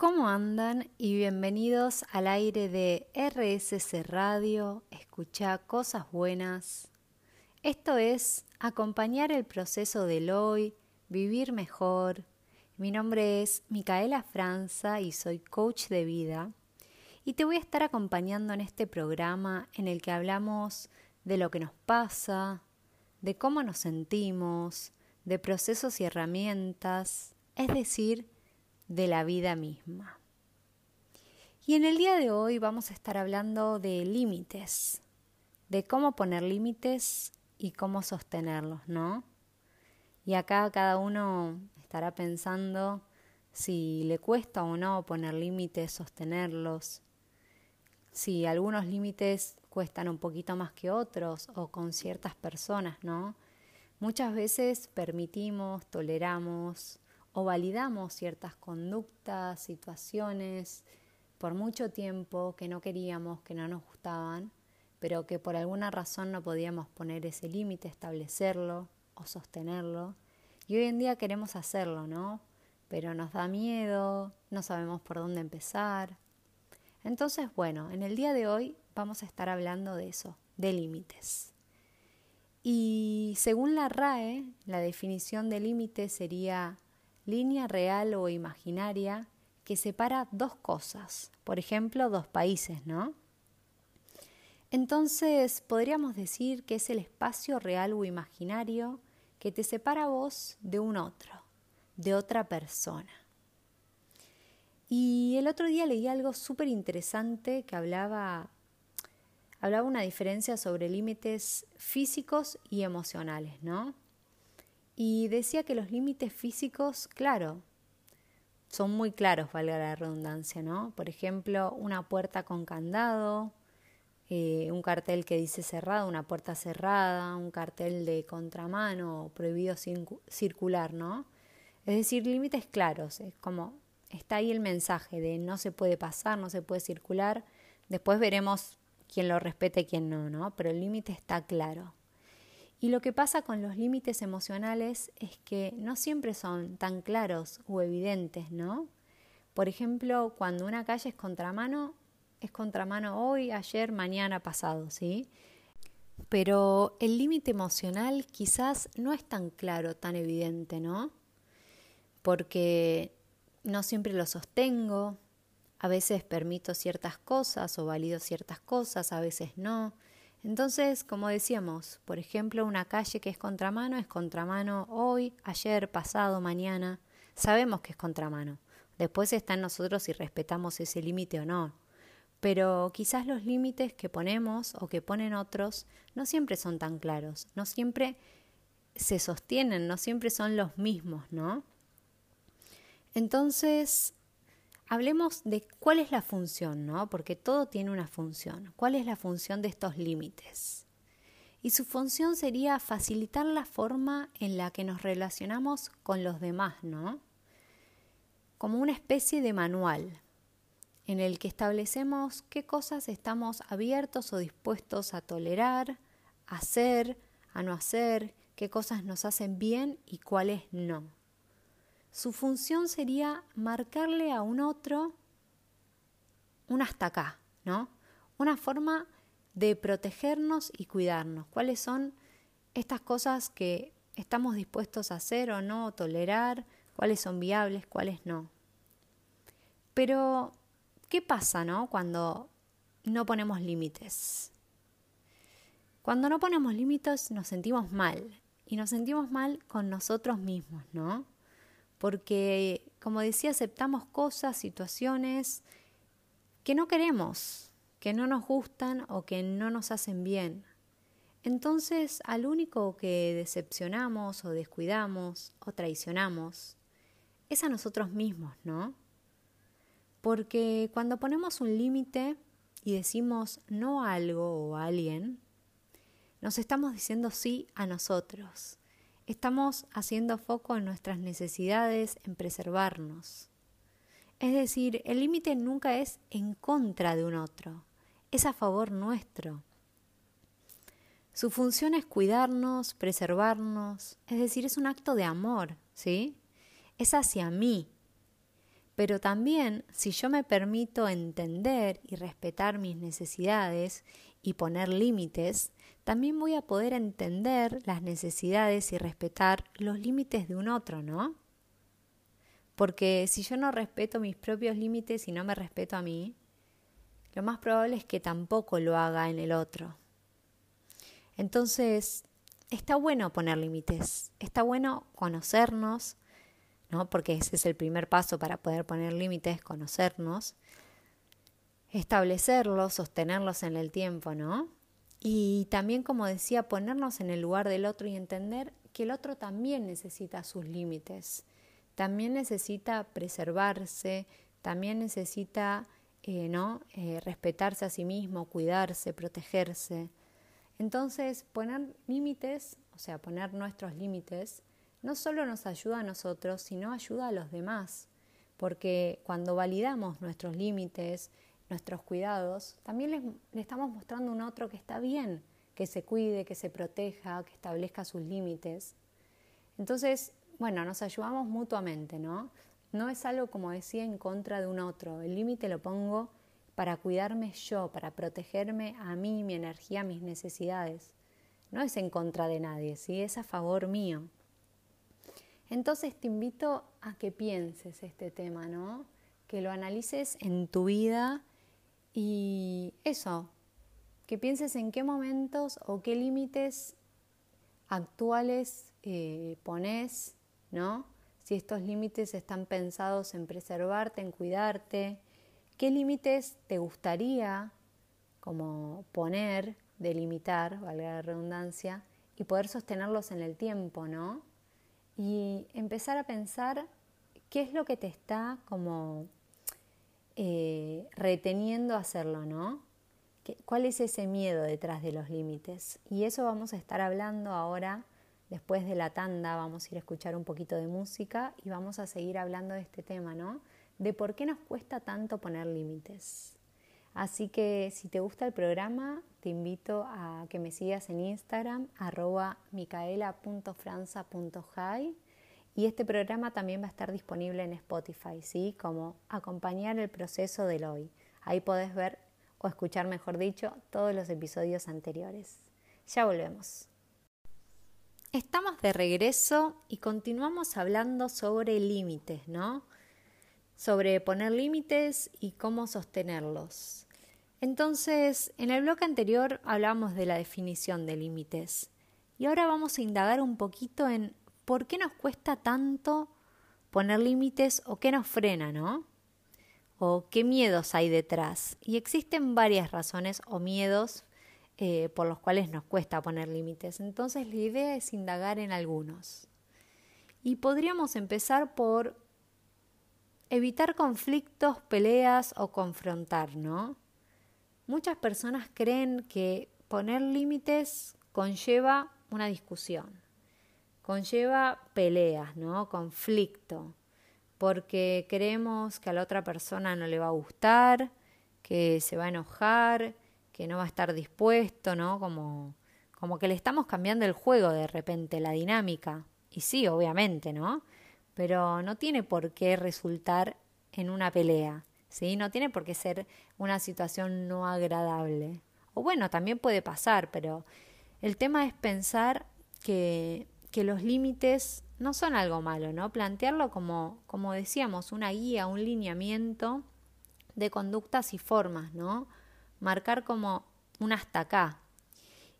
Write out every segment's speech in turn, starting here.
¿Cómo andan? Y bienvenidos al aire de RSC Radio, escucha cosas buenas. Esto es acompañar el proceso del hoy, vivir mejor. Mi nombre es Micaela Franza y soy coach de vida. Y te voy a estar acompañando en este programa en el que hablamos de lo que nos pasa, de cómo nos sentimos, de procesos y herramientas, es decir, de la vida misma. Y en el día de hoy vamos a estar hablando de límites, de cómo poner límites y cómo sostenerlos, ¿no? Y acá cada uno estará pensando si le cuesta o no poner límites, sostenerlos, si algunos límites cuestan un poquito más que otros o con ciertas personas, ¿no? Muchas veces permitimos, toleramos, o validamos ciertas conductas, situaciones por mucho tiempo que no queríamos, que no nos gustaban, pero que por alguna razón no podíamos poner ese límite, establecerlo o sostenerlo. Y hoy en día queremos hacerlo, ¿no? Pero nos da miedo, no sabemos por dónde empezar. Entonces, bueno, en el día de hoy vamos a estar hablando de eso, de límites. Y según la RAE, la definición de límite sería línea real o imaginaria que separa dos cosas, por ejemplo, dos países, ¿no? Entonces, podríamos decir que es el espacio real o imaginario que te separa vos de un otro, de otra persona. Y el otro día leí algo súper interesante que hablaba, hablaba una diferencia sobre límites físicos y emocionales, ¿no? Y decía que los límites físicos, claro, son muy claros, valga la redundancia, ¿no? Por ejemplo, una puerta con candado, eh, un cartel que dice cerrado, una puerta cerrada, un cartel de contramano, prohibido circular, ¿no? Es decir, límites claros, es como está ahí el mensaje de no se puede pasar, no se puede circular, después veremos quién lo respeta y quién no, ¿no? Pero el límite está claro. Y lo que pasa con los límites emocionales es que no siempre son tan claros o evidentes, ¿no? Por ejemplo, cuando una calle es contramano, es contramano hoy, ayer, mañana, pasado, ¿sí? Pero el límite emocional quizás no es tan claro, tan evidente, ¿no? Porque no siempre lo sostengo, a veces permito ciertas cosas o valido ciertas cosas, a veces no. Entonces, como decíamos, por ejemplo, una calle que es contramano es contramano hoy, ayer, pasado, mañana. Sabemos que es contramano. Después está en nosotros si respetamos ese límite o no. Pero quizás los límites que ponemos o que ponen otros no siempre son tan claros, no siempre se sostienen, no siempre son los mismos, ¿no? Entonces, Hablemos de cuál es la función, ¿no? Porque todo tiene una función. ¿Cuál es la función de estos límites? Y su función sería facilitar la forma en la que nos relacionamos con los demás, ¿no? Como una especie de manual en el que establecemos qué cosas estamos abiertos o dispuestos a tolerar, a hacer, a no hacer, qué cosas nos hacen bien y cuáles no. Su función sería marcarle a un otro un hasta acá, ¿no? Una forma de protegernos y cuidarnos. ¿Cuáles son estas cosas que estamos dispuestos a hacer o no, tolerar? ¿Cuáles son viables, cuáles no? Pero, ¿qué pasa, no? Cuando no ponemos límites. Cuando no ponemos límites nos sentimos mal y nos sentimos mal con nosotros mismos, ¿no? Porque, como decía, aceptamos cosas, situaciones que no queremos, que no nos gustan o que no nos hacen bien. Entonces, al único que decepcionamos o descuidamos o traicionamos es a nosotros mismos, ¿no? Porque cuando ponemos un límite y decimos no a algo o a alguien, nos estamos diciendo sí a nosotros estamos haciendo foco en nuestras necesidades, en preservarnos. Es decir, el límite nunca es en contra de un otro, es a favor nuestro. Su función es cuidarnos, preservarnos, es decir, es un acto de amor, ¿sí? Es hacia mí. Pero también, si yo me permito entender y respetar mis necesidades y poner límites, también voy a poder entender las necesidades y respetar los límites de un otro, ¿no? Porque si yo no respeto mis propios límites y no me respeto a mí, lo más probable es que tampoco lo haga en el otro. Entonces, está bueno poner límites, está bueno conocernos, ¿no? Porque ese es el primer paso para poder poner límites, conocernos, establecerlos, sostenerlos en el tiempo, ¿no? Y también, como decía, ponernos en el lugar del otro y entender que el otro también necesita sus límites, también necesita preservarse, también necesita eh, ¿no? Eh, respetarse a sí mismo, cuidarse, protegerse. Entonces, poner límites, o sea, poner nuestros límites, no solo nos ayuda a nosotros, sino ayuda a los demás, porque cuando validamos nuestros límites, nuestros cuidados, también le, estamos mostrando a un otro que está bien, que se cuide, que se proteja, que establezca sus límites. Entonces, bueno, nos ayudamos mutuamente, ¿no? No es algo, como decía, en contra de un otro. El límite lo pongo para cuidarme yo, para protegerme a mí, mi energía, mis necesidades. No es en contra de nadie, ¿sí? es a favor mío. Entonces te invito a que pienses este tema, ¿no? Que lo analices en tu vida y eso, que pienses en qué momentos o qué límites actuales eh, pones, ¿no? Si estos límites están pensados en preservarte, en cuidarte, qué límites te gustaría como poner, delimitar, valga la redundancia, y poder sostenerlos en el tiempo, ¿no? y empezar a pensar qué es lo que te está como eh, reteniendo hacerlo, ¿no? ¿Cuál es ese miedo detrás de los límites? Y eso vamos a estar hablando ahora, después de la tanda, vamos a ir a escuchar un poquito de música y vamos a seguir hablando de este tema, ¿no? De por qué nos cuesta tanto poner límites. Así que si te gusta el programa, te invito a que me sigas en Instagram, arroba micaela.franza.high. Y este programa también va a estar disponible en Spotify, ¿sí? Como acompañar el proceso del hoy. Ahí podés ver o escuchar, mejor dicho, todos los episodios anteriores. Ya volvemos. Estamos de regreso y continuamos hablando sobre límites, ¿no? Sobre poner límites y cómo sostenerlos. Entonces, en el bloque anterior hablamos de la definición de límites y ahora vamos a indagar un poquito en por qué nos cuesta tanto poner límites o qué nos frena, ¿no? O qué miedos hay detrás. Y existen varias razones o miedos eh, por los cuales nos cuesta poner límites. Entonces la idea es indagar en algunos. Y podríamos empezar por evitar conflictos, peleas o confrontar, ¿no? Muchas personas creen que poner límites conlleva una discusión, conlleva peleas, ¿no? Conflicto, porque creemos que a la otra persona no le va a gustar, que se va a enojar, que no va a estar dispuesto, ¿no? Como, como que le estamos cambiando el juego de repente, la dinámica. Y sí, obviamente, ¿no? Pero no tiene por qué resultar en una pelea. ¿sí? No tiene por qué ser una situación no agradable. O bueno, también puede pasar, pero el tema es pensar que, que los límites no son algo malo, ¿no? Plantearlo como, como decíamos, una guía, un lineamiento de conductas y formas, ¿no? Marcar como un hasta acá.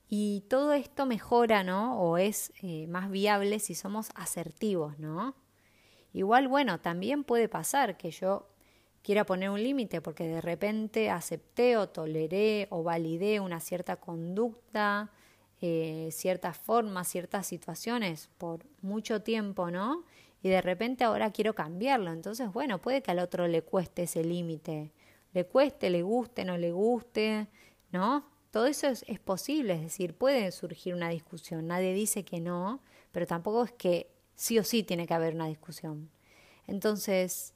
Y todo esto mejora, ¿no? O es eh, más viable si somos asertivos, ¿no? Igual, bueno, también puede pasar que yo quiera poner un límite porque de repente acepté o toleré o validé una cierta conducta, eh, ciertas formas, ciertas situaciones por mucho tiempo, ¿no? Y de repente ahora quiero cambiarlo. Entonces, bueno, puede que al otro le cueste ese límite. Le cueste, le guste, no le guste, ¿no? Todo eso es, es posible, es decir, puede surgir una discusión. Nadie dice que no, pero tampoco es que sí o sí tiene que haber una discusión. Entonces,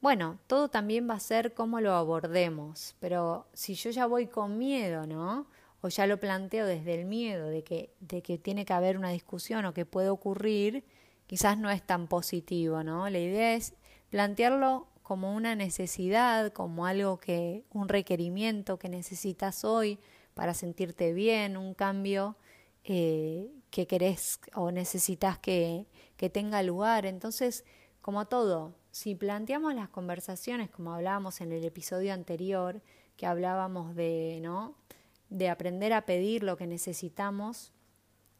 bueno, todo también va a ser cómo lo abordemos, pero si yo ya voy con miedo, ¿no? O ya lo planteo desde el miedo de que, de que tiene que haber una discusión o que puede ocurrir, quizás no es tan positivo, ¿no? La idea es plantearlo como una necesidad, como algo que, un requerimiento que necesitas hoy para sentirte bien, un cambio eh, que querés o necesitas que, que tenga lugar. Entonces, como todo, si planteamos las conversaciones, como hablábamos en el episodio anterior, que hablábamos de, ¿no? De aprender a pedir lo que necesitamos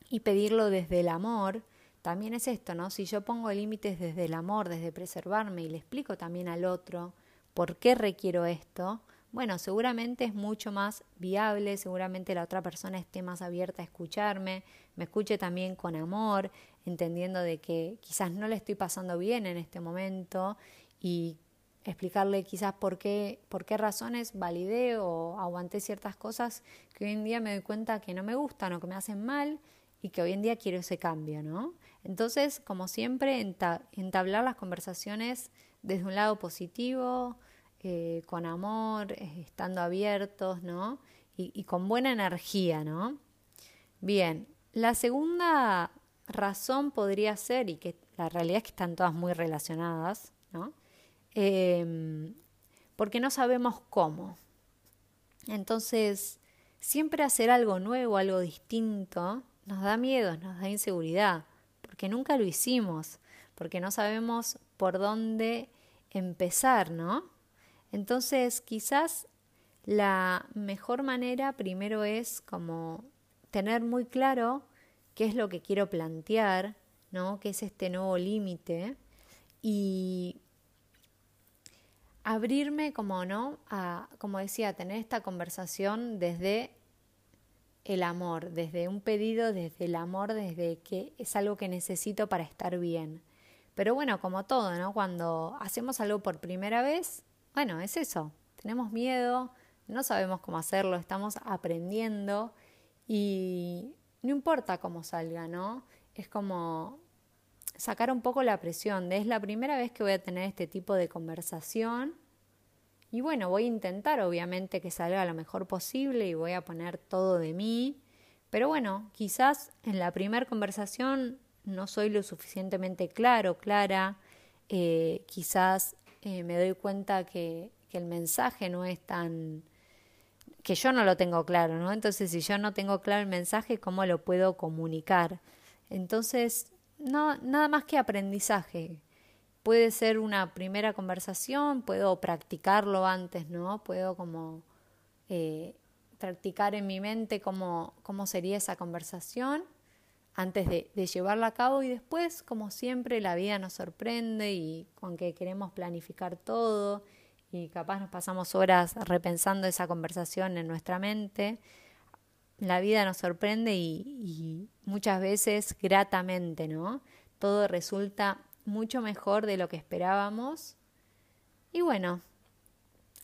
y pedirlo desde el amor, también es esto, ¿no? Si yo pongo límites desde el amor, desde preservarme y le explico también al otro por qué requiero esto, bueno, seguramente es mucho más viable, seguramente la otra persona esté más abierta a escucharme, me escuche también con amor, entendiendo de que quizás no le estoy pasando bien en este momento y explicarle quizás por qué, por qué razones validé o aguanté ciertas cosas que hoy en día me doy cuenta que no me gustan o que me hacen mal y que hoy en día quiero ese cambio, ¿no? Entonces, como siempre, entablar las conversaciones desde un lado positivo, eh, con amor, eh, estando abiertos, ¿no? Y, y, con buena energía, ¿no? Bien, la segunda razón podría ser, y que la realidad es que están todas muy relacionadas, ¿no? Em, porque no sabemos cómo. Entonces, siempre hacer algo nuevo, algo distinto, nos da miedo, nos da inseguridad porque nunca lo hicimos, porque no sabemos por dónde empezar, ¿no? Entonces, quizás la mejor manera primero es como tener muy claro qué es lo que quiero plantear, ¿no? ¿Qué es este nuevo límite? Y abrirme como, ¿no? A, como decía, tener esta conversación desde el amor, desde un pedido, desde el amor, desde que es algo que necesito para estar bien. Pero bueno, como todo, ¿no? Cuando hacemos algo por primera vez, bueno, es eso. Tenemos miedo, no sabemos cómo hacerlo, estamos aprendiendo y no importa cómo salga, ¿no? Es como sacar un poco la presión de es la primera vez que voy a tener este tipo de conversación y bueno, voy a intentar obviamente que salga lo mejor posible y voy a poner todo de mí. Pero bueno, quizás en la primera conversación no soy lo suficientemente claro, clara. Eh, quizás eh, me doy cuenta que, que el mensaje no es tan que yo no lo tengo claro, ¿no? Entonces, si yo no tengo claro el mensaje, ¿cómo lo puedo comunicar? Entonces, no, nada más que aprendizaje. Puede ser una primera conversación, puedo practicarlo antes, ¿no? Puedo como eh, practicar en mi mente cómo, cómo sería esa conversación antes de, de, llevarla a cabo y después, como siempre, la vida nos sorprende y con que queremos planificar todo y capaz nos pasamos horas repensando esa conversación en nuestra mente, la vida nos sorprende y, muchas veces gratamente, ¿no? Todo resulta mucho mejor de lo que esperábamos. Y bueno,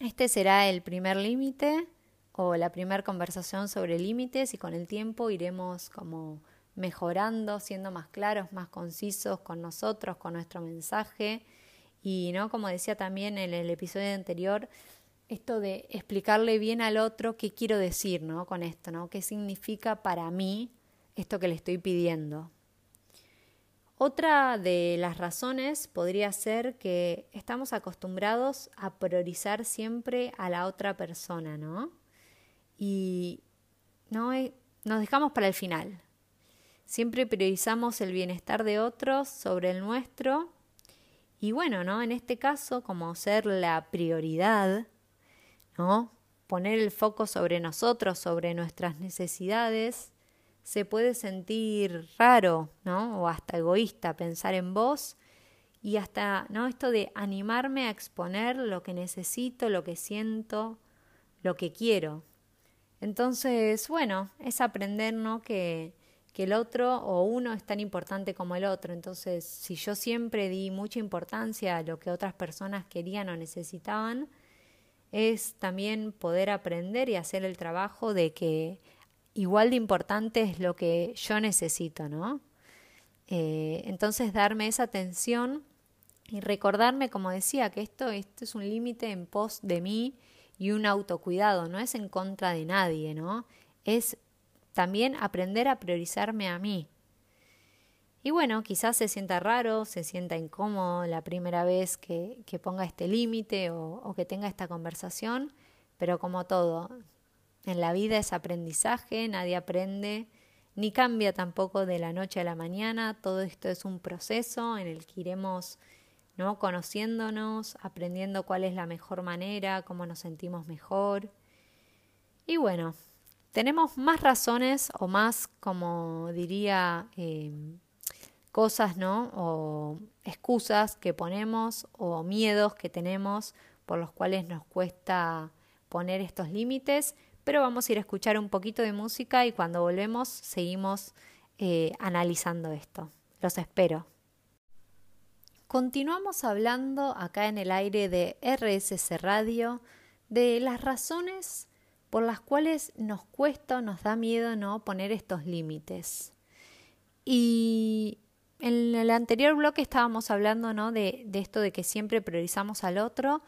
este será el primer límite o la primera conversación sobre límites y con el tiempo iremos como mejorando, siendo más claros, más concisos con nosotros, con nuestro mensaje y no como decía también en el episodio anterior, esto de explicarle bien al otro qué quiero decir, ¿no? con esto, ¿no? ¿Qué significa para mí esto que le estoy pidiendo? Otra de las razones podría ser que estamos acostumbrados a priorizar siempre a la otra persona, ¿no? Y no nos dejamos para el final. Siempre priorizamos el bienestar de otros sobre el nuestro. Y bueno, ¿no? En este caso, como ser la prioridad, Poner el foco sobre nosotros, sobre nuestras necesidades, se puede sentir raro, ¿no? O hasta egoísta pensar en vos y hasta, ¿no? Esto de animarme a exponer lo que necesito, lo que siento, lo que quiero. Entonces, bueno, es aprender, ¿no? Que, que el otro o uno es tan importante como el otro. Entonces, si yo siempre di mucha importancia a lo que otras personas querían o necesitaban, es también poder aprender y hacer el trabajo de que igual de importante es lo que yo necesito, ¿no? Eh, entonces darme esa atención y recordarme, como decía, que esto, esto es un límite en pos de mí y un autocuidado, no es en contra de nadie, ¿no? Es también aprender a priorizarme a mí. Y bueno, quizás se sienta raro, se sienta incómodo la primera vez que, ponga este límite o, o que tenga esta conversación, pero como todo, en la vida es aprendizaje, nadie aprende ni cambia tampoco de la noche a la mañana, todo esto es un proceso en el que iremos ¿no? conociéndonos, aprendiendo cuál es la mejor manera, cómo nos sentimos mejor. Y bueno, tenemos más razones o más, como diría, eh, cosas, ¿no? O excusas que ponemos o miedos que tenemos por los cuales nos cuesta poner estos límites, pero vamos a ir a escuchar un poquito de música y cuando volvemos seguimos eh, analizando esto. Los espero. Continuamos hablando acá en el aire de RSC Radio de las razones por las cuales nos cuesta o nos da miedo no poner estos límites. Y en el anterior bloque estábamos hablando ¿no? de, de esto de que siempre priorizamos al otro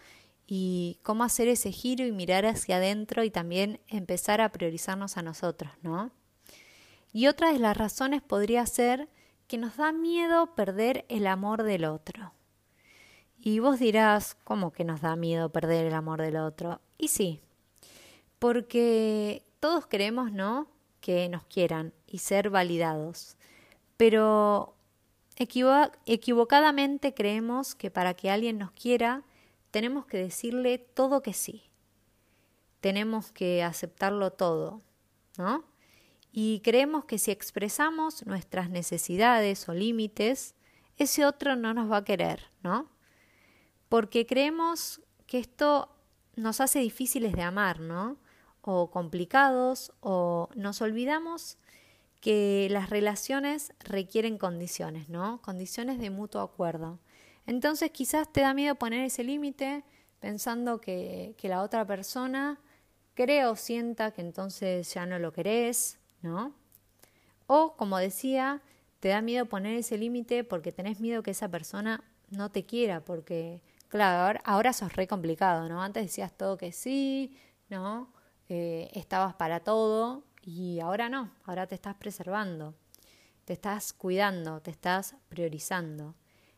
y cómo hacer ese giro y mirar hacia adentro y también empezar a priorizarnos a nosotros, ¿no? Y otra de las razones podría ser que nos da miedo perder el amor del otro. Y vos dirás, ¿cómo que nos da miedo perder el amor del otro? Y sí, porque todos queremos, ¿no? Que nos quieran y ser validados. Pero equivocadamente creemos que para que alguien nos quiera, tenemos que decirle todo que sí. Tenemos que aceptarlo todo, ¿no? Y creemos que si expresamos nuestras necesidades o límites, ese otro no nos va a querer, ¿no? Porque creemos que esto nos hace difíciles de amar, ¿no? O complicados, o nos olvidamos que las relaciones requieren condiciones, ¿no? Condiciones de mutuo acuerdo. Entonces quizás te da miedo poner ese límite pensando que, que, la otra persona crea o sienta que entonces ya no lo querés, ¿no? O, como decía, te da miedo poner ese límite porque tenés miedo que esa persona no te quiera, porque, claro, ahora, ahora sos re complicado, ¿no? Antes decías todo que sí, ¿no? Eh, estabas para todo y ahora no, ahora te estás preservando, te estás cuidando, te estás priorizando.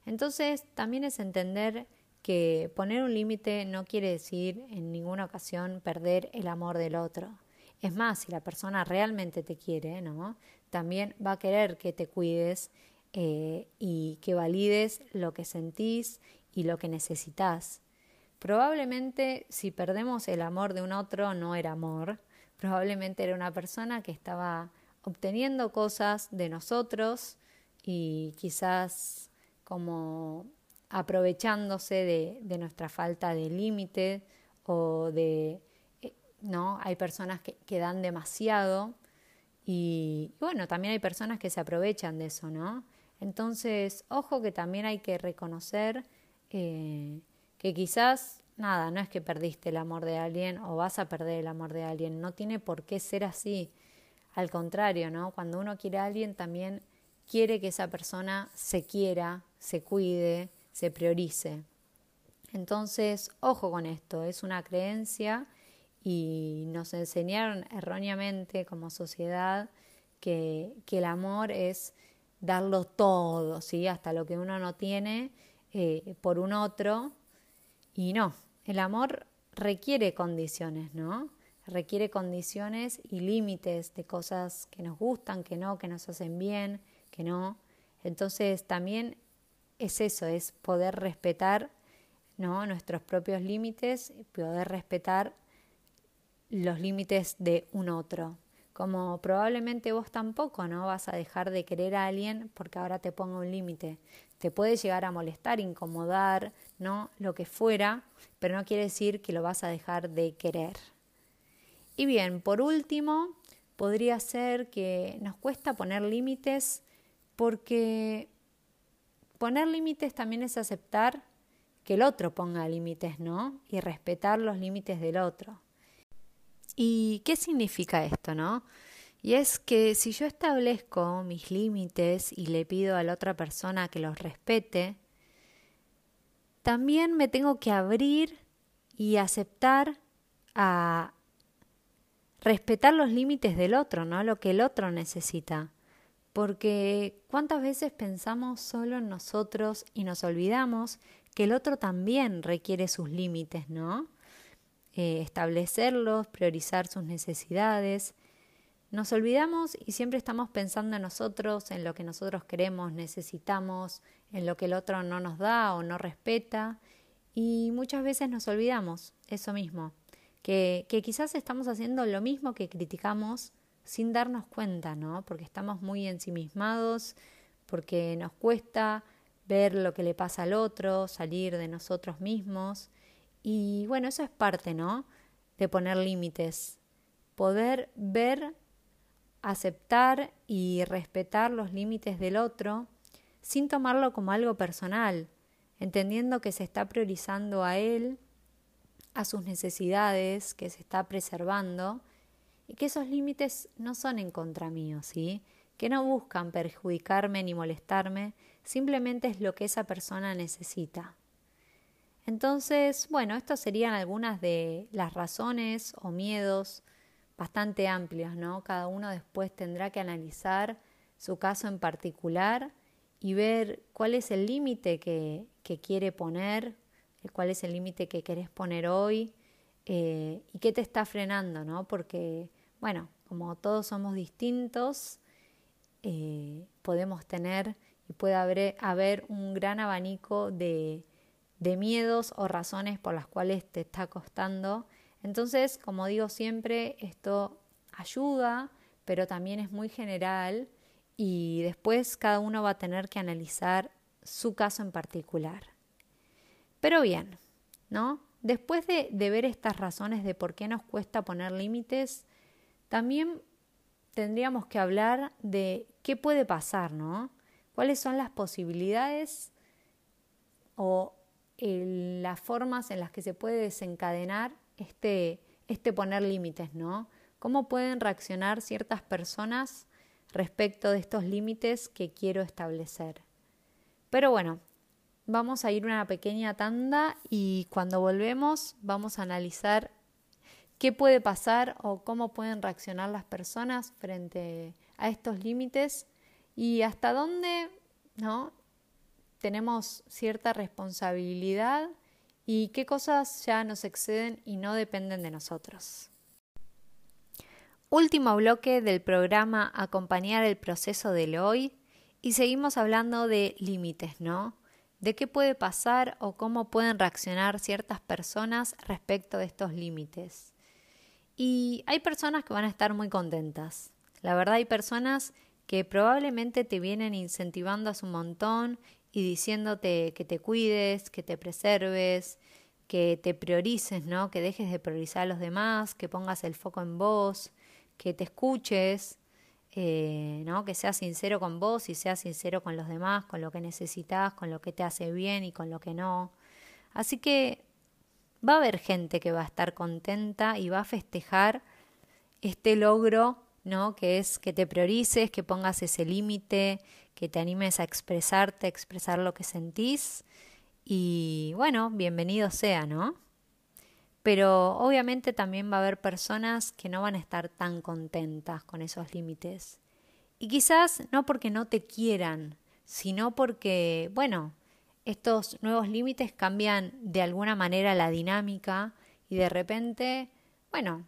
Entonces, también es entender que poner un límite no quiere decir en ninguna ocasión perder el amor del otro. Es más, si la persona realmente te quiere, ¿no? También va a querer que te cuides eh, y que valides lo que sentís y lo que necesitas. Probablemente si perdemos el amor de un otro no era amor, probablemente era una persona que estaba obteniendo cosas de nosotros y quizás como aprovechándose de, nuestra falta de límite o de, eh, ¿no? Hay personas que, que dan demasiado y, bueno, también hay personas que se aprovechan de eso, ¿no? Entonces, ojo que también hay que reconocer eh, que quizás, nada, no es que perdiste el amor de alguien o vas a perder el amor de alguien, no tiene por qué ser así. Al contrario, ¿no? Cuando uno quiere a alguien también quiere que esa persona se quiera, se cuide, se priorice. Entonces, ojo con esto, es una creencia y nos enseñaron erróneamente como sociedad que, el amor es darlo todo, ¿sí? hasta lo que uno no tiene eh, por un otro. Y no, el amor requiere condiciones, ¿no? Requiere condiciones y límites de cosas que nos gustan, que no, que nos hacen bien, que no. Entonces también es eso, es poder respetar ¿no? nuestros propios límites, poder respetar los límites de un otro. Como probablemente vos tampoco no vas a dejar de querer a alguien porque ahora te pongo un límite. Te puede llegar a molestar, incomodar, ¿no? Lo que fuera, pero no quiere decir que lo vas a dejar de querer. Y bien, por último, podría ser que nos cuesta poner límites porque poner límites también es aceptar que el otro ponga límites, ¿no? Y respetar los límites del otro. ¿Y qué significa esto, no? Y es que si yo establezco mis límites y le pido a la otra persona que los respete, también me tengo que abrir y aceptar a respetar los límites del otro, ¿no? Lo que el otro necesita porque cuántas veces pensamos solo en nosotros y nos olvidamos que el otro también requiere sus límites, ¿no? Eh, establecerlos, priorizar sus necesidades. Nos olvidamos y siempre estamos pensando en nosotros, en lo que nosotros queremos, necesitamos, en lo que el otro no nos da o no respeta. Y muchas veces nos olvidamos eso mismo, que, quizás estamos haciendo lo mismo que criticamos sin darnos cuenta, ¿no? Porque estamos muy ensimismados, porque nos cuesta ver lo que le pasa al otro, salir de nosotros mismos. Y bueno, eso es parte, ¿no? De poner límites. Poder ver, aceptar y respetar los límites del otro sin tomarlo como algo personal, entendiendo que se está priorizando a él, a sus necesidades, que se está preservando y que esos límites no son en contra mío, ¿sí? Que no buscan perjudicarme ni molestarme, simplemente es lo que esa persona necesita. Entonces, bueno, estas serían algunas de las razones o miedos bastante amplios, ¿no? Cada uno después tendrá que analizar su caso en particular y ver cuál es el límite que, que, quiere poner, cuál es el límite que querés poner hoy eh, y qué te está frenando, ¿no? Porque bueno, como todos somos distintos, eh, podemos tener y puede haber, haber un gran abanico de, de miedos o razones por las cuales te está costando. Entonces, como digo siempre, esto ayuda, pero también es muy general y después cada uno va a tener que analizar su caso en particular. Pero bien, ¿no? Después de, ver estas razones de por qué nos cuesta poner límites, también tendríamos que hablar de qué puede pasar, ¿no? ¿Cuáles son las posibilidades o las formas en las que se puede desencadenar este, este poner límites, ¿no? ¿Cómo pueden reaccionar ciertas personas respecto de estos límites que quiero establecer? Pero bueno, vamos a ir una pequeña tanda y cuando volvemos vamos a analizar qué puede pasar o cómo pueden reaccionar las personas frente a estos límites y hasta dónde ¿no? tenemos cierta responsabilidad y qué cosas ya nos exceden y no dependen de nosotros. Último bloque del programa Acompañar el proceso del hoy y seguimos hablando de límites, ¿no? De qué puede pasar o cómo pueden reaccionar ciertas personas respecto de estos límites. Y hay personas que van a estar muy contentas. La verdad hay personas que probablemente te vienen incentivando a su montón y diciéndote que te cuides, que te preserves, que te priorices, ¿no? Que dejes de priorizar a los demás, que pongas el foco en vos, que te escuches, eh, ¿no? Que seas sincero con vos y seas sincero con los demás, con lo que necesitas, con lo que te hace bien y con lo que no. Así que va a haber gente que va a estar contenta y va a festejar este logro, ¿no? Que es que te priorices, que pongas ese límite, que te animes a expresarte, a expresar lo que sentís. Y bueno, bienvenido sea, ¿no? Pero obviamente también va a haber personas que no van a estar tan contentas con esos límites. Y quizás no porque no te quieran, sino porque, bueno, estos nuevos límites cambian de alguna manera la dinámica y de repente, bueno,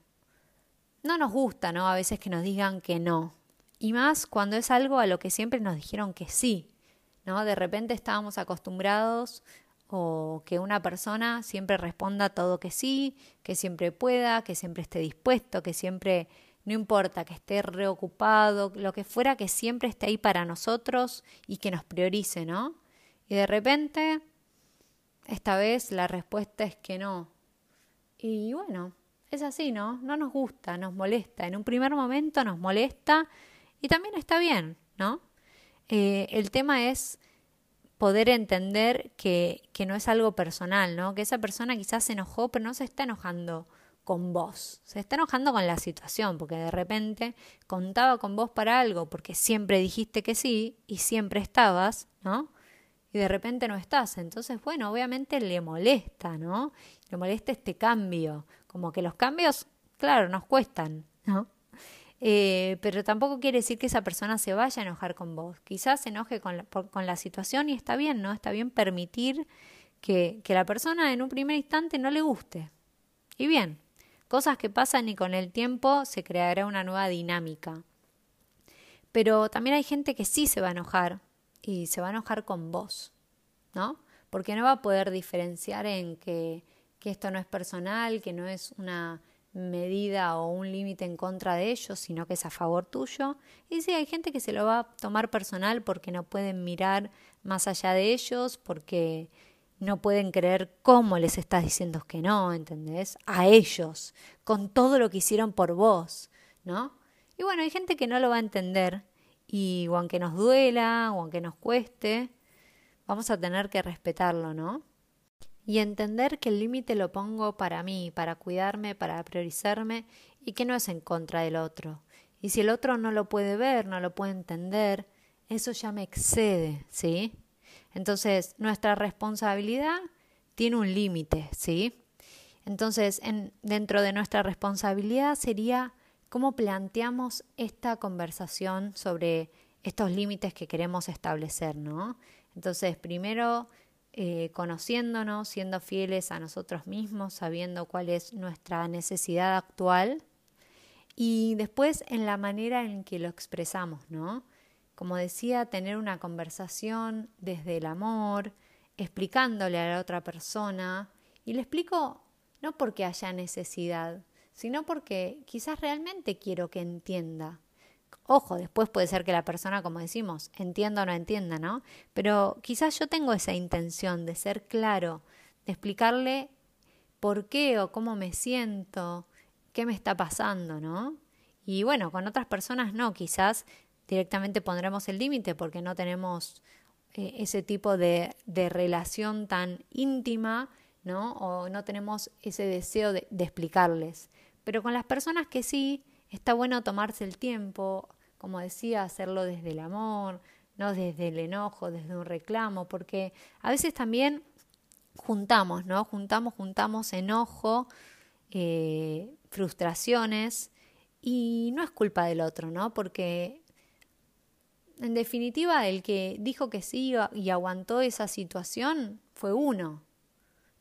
no nos gusta, ¿no? A veces que nos digan que no. Y más cuando es algo a lo que siempre nos dijeron que sí, ¿no? De repente estábamos acostumbrados o que una persona siempre responda todo que sí, que siempre pueda, que siempre esté dispuesto, que siempre, no importa, que esté reocupado, lo que fuera, que siempre esté ahí para nosotros y que nos priorice, ¿no? Y de repente, esta vez la respuesta es que no. Y bueno, es así, ¿no? No nos gusta, nos molesta. En un primer momento nos molesta y también está bien, ¿no? Eh, el tema es poder entender que, que no es algo personal, ¿no? Que esa persona quizás se enojó, pero no se está enojando con vos, se está enojando con la situación, porque de repente contaba con vos para algo, porque siempre dijiste que sí y siempre estabas, ¿no? y de repente no estás. Entonces, bueno, obviamente le molesta, ¿no? Le molesta este cambio. Como que los cambios, claro, nos cuestan, ¿no? Eh, pero tampoco quiere decir que esa persona se vaya a enojar con vos. Quizás se enoje con la, con la situación y está bien, ¿no? Está bien permitir que, la persona en un primer instante no le guste. Y bien, cosas que pasan y con el tiempo se creará una nueva dinámica. Pero también hay gente que sí se va a enojar y se va a enojar con vos, ¿no? Porque no va a poder diferenciar en que esto no es personal, que no es una medida o un límite en contra de ellos, sino que es a favor tuyo. Y sí, hay gente que se lo va a tomar personal porque no pueden mirar más allá de ellos, porque no pueden creer cómo les estás diciendo que no, ¿entendés? A ellos, con todo lo que hicieron por vos, ¿no? Y bueno, hay gente que no lo va a entender y aunque nos duela o aunque nos cueste, vamos a tener que respetarlo, ¿no? Y entender que el límite lo pongo para mí, para cuidarme, para priorizarme y que no es en contra del otro. Y si el otro no lo puede ver, no lo puede entender, eso ya me excede, ¿sí? Entonces, nuestra responsabilidad tiene un límite, ¿sí? Entonces, en, dentro de nuestra responsabilidad sería cómo planteamos esta conversación sobre estos límites que queremos establecer, ¿no? Entonces, primero, eh, conociéndonos, siendo fieles a nosotros mismos, sabiendo cuál es nuestra necesidad actual y después en la manera en que lo expresamos, ¿no? como decía, tener una conversación desde el amor, explicándole a la otra persona. Y le explico no porque haya necesidad, sino porque quizás realmente quiero que entienda. Ojo, después puede ser que la persona, como decimos, entienda o no entienda, ¿no? Pero quizás yo tengo esa intención de ser claro, de explicarle por qué o cómo me siento, qué me está pasando, ¿no? Y bueno, con otras personas no, quizás directamente pondremos el límite porque no tenemos eh, ese tipo de, relación tan íntima, ¿no? O no tenemos ese deseo de, de explicarles. Pero con las personas que sí, está bueno tomarse el tiempo, como decía, hacerlo desde el amor, no desde el enojo, desde un reclamo, porque a veces también juntamos, ¿no? Juntamos, juntamos enojo, eh, frustraciones, y no es culpa del otro, ¿no? Porque en definitiva, el que dijo que sí y aguantó esa situación fue uno,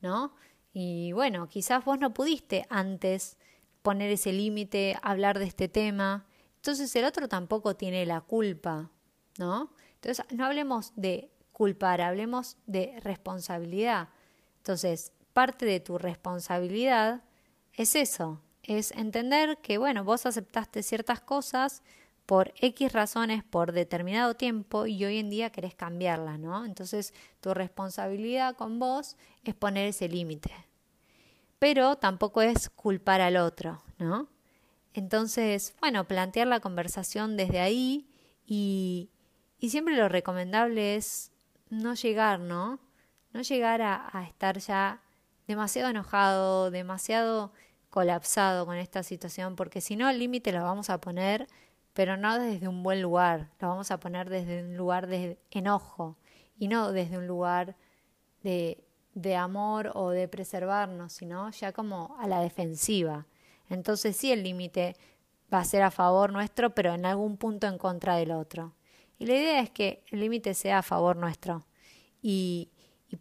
¿no? Y bueno, quizás vos no pudiste antes poner ese límite, hablar de este tema, entonces el otro tampoco tiene la culpa, ¿no? Entonces no hablemos de culpar, hablemos de responsabilidad. Entonces, parte de tu responsabilidad es eso, es entender que, bueno, vos aceptaste ciertas cosas, por X razones, por determinado tiempo y hoy en día querés cambiarla, ¿no? Entonces tu responsabilidad con vos es poner ese límite. Pero tampoco es culpar al otro, ¿no? Entonces, bueno, plantear la conversación desde ahí y, y siempre lo recomendable es no llegar, ¿no? No llegar a, a estar ya demasiado enojado, demasiado colapsado con esta situación, porque si no el límite lo vamos a poner pero no desde un buen lugar, lo vamos a poner desde un lugar de enojo y no desde un lugar de, de amor o de preservarnos, sino ya como a la defensiva. Entonces sí el límite va a ser a favor nuestro, pero en algún punto en contra del otro. Y la idea es que el límite sea a favor nuestro y,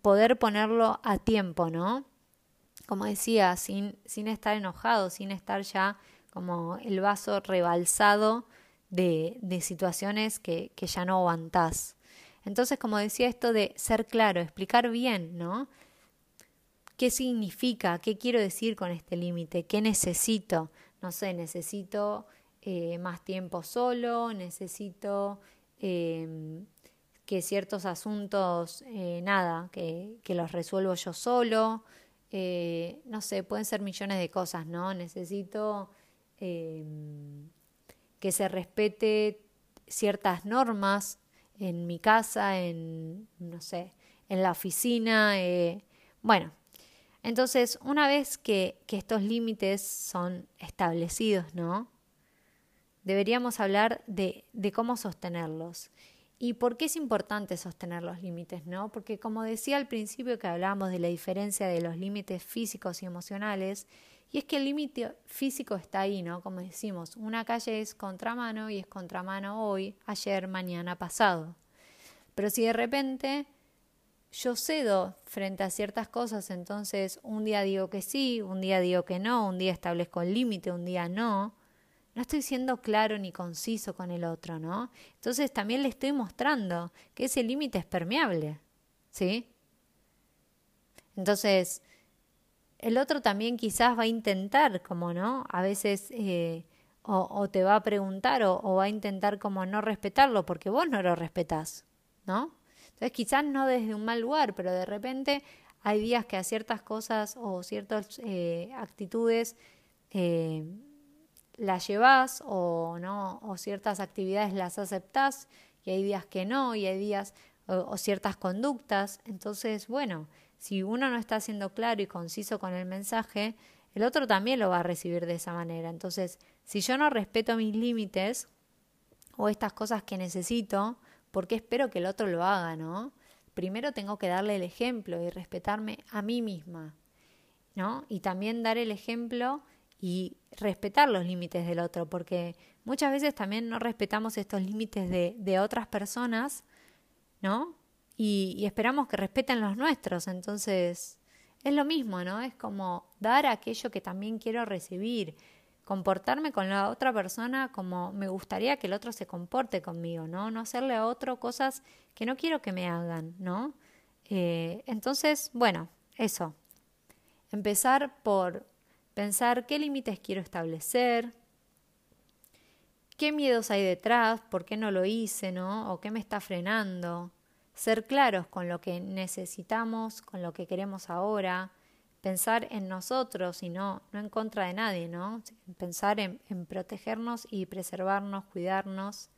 poder ponerlo a tiempo, ¿no? Como decía, sin, sin estar enojado, sin estar ya como el vaso rebalsado de, de situaciones que, que ya no aguantás. Entonces, como decía, esto de ser claro, explicar bien, ¿no? ¿Qué significa? ¿Qué quiero decir con este límite? ¿Qué necesito? No sé, necesito eh, más tiempo solo, necesito eh, que ciertos asuntos, eh, nada, que, que, los resuelvo yo solo. Eh, no sé, pueden ser millones de cosas, ¿no? Necesito que se respete ciertas normas en mi casa, en, no sé, en la oficina. Eh, bueno, entonces una vez que, que estos límites son establecidos, ¿no? Deberíamos hablar de, de cómo sostenerlos. ¿Y por qué es importante sostener los límites? ¿no? Porque como decía al principio que hablábamos de la diferencia de los límites físicos y emocionales, Y es que el límite físico está ahí, ¿no? Como decimos, una calle es contramano y es contramano hoy, ayer, mañana, pasado. Pero si de repente yo cedo frente a ciertas cosas, entonces un día digo que sí, un día digo que no, un día establezco el límite, un día no, no estoy siendo claro ni conciso con el otro, ¿no? Entonces también le estoy mostrando que ese límite es permeable, ¿sí? Entonces, el otro también quizás va a intentar, como no, a veces eh, o, te va a preguntar o, va a intentar como no respetarlo porque vos no lo respetás, ¿no? Entonces quizás no desde un mal lugar, pero de repente hay días que a ciertas cosas o ciertas eh, actitudes eh, las llevas o no o ciertas actividades las aceptás y hay días que no y hay días o, ciertas conductas entonces bueno si uno no está siendo claro y conciso con el mensaje el otro también lo va a recibir de esa manera entonces si yo no respeto mis límites o estas cosas que necesito porque espero que el otro lo haga, ¿no? Primero tengo que darle el ejemplo y respetarme a mí misma, ¿no? Y también dar el ejemplo y respetar los límites del otro, porque muchas veces también no respetamos estos límites de, de otras personas, ¿no? Y, esperamos que respeten los nuestros, entonces es lo mismo, ¿no? Es como dar aquello que también quiero recibir, comportarme con la otra persona como me gustaría que el otro se comporte conmigo, ¿no? No hacerle a otro cosas que no quiero que me hagan, ¿no? Eh, entonces, bueno, eso. Empezar por pensar qué límites quiero establecer, qué miedos hay detrás, por qué no lo hice, ¿no? O qué me está frenando. Ser claros con lo que necesitamos, con lo que queremos ahora, pensar en nosotros y no, no en contra de nadie, ¿no? Pensar en, en protegernos y preservarnos, cuidarnos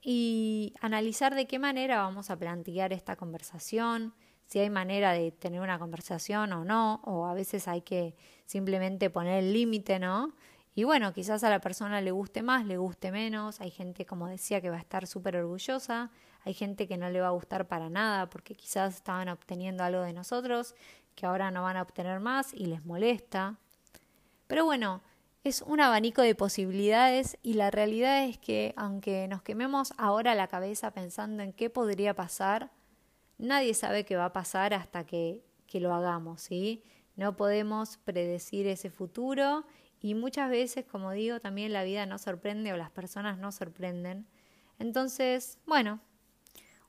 y analizar de qué manera vamos a plantear esta conversación, si hay manera de tener una conversación o no, o a veces hay que simplemente poner el límite, ¿no? Y bueno, quizás a la persona le guste más, le guste menos, hay gente, como decía, que va a estar súper orgullosa, hay gente que no le va a gustar para nada porque quizás estaban obteniendo algo de nosotros que ahora no van a obtener más y les molesta. Pero bueno, es un abanico de posibilidades y la realidad es que aunque nos quememos ahora la cabeza pensando en qué podría pasar, nadie sabe qué va a pasar hasta que, que lo hagamos, ¿sí? No podemos predecir ese futuro y muchas veces, como digo, también la vida nos sorprende o las personas nos sorprenden. Entonces, bueno,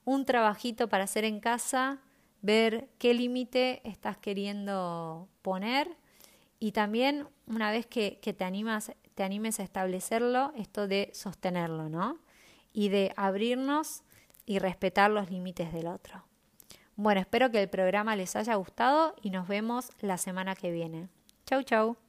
un trabajito para hacer en casa ver qué límite estás queriendo poner y también una vez que, te, animas, te animes a establecerlo, esto de sostenerlo, ¿no? Y de abrirnos y respetar los límites del otro. Bueno, espero que el programa les haya gustado y nos vemos la semana que viene. Chau, chau.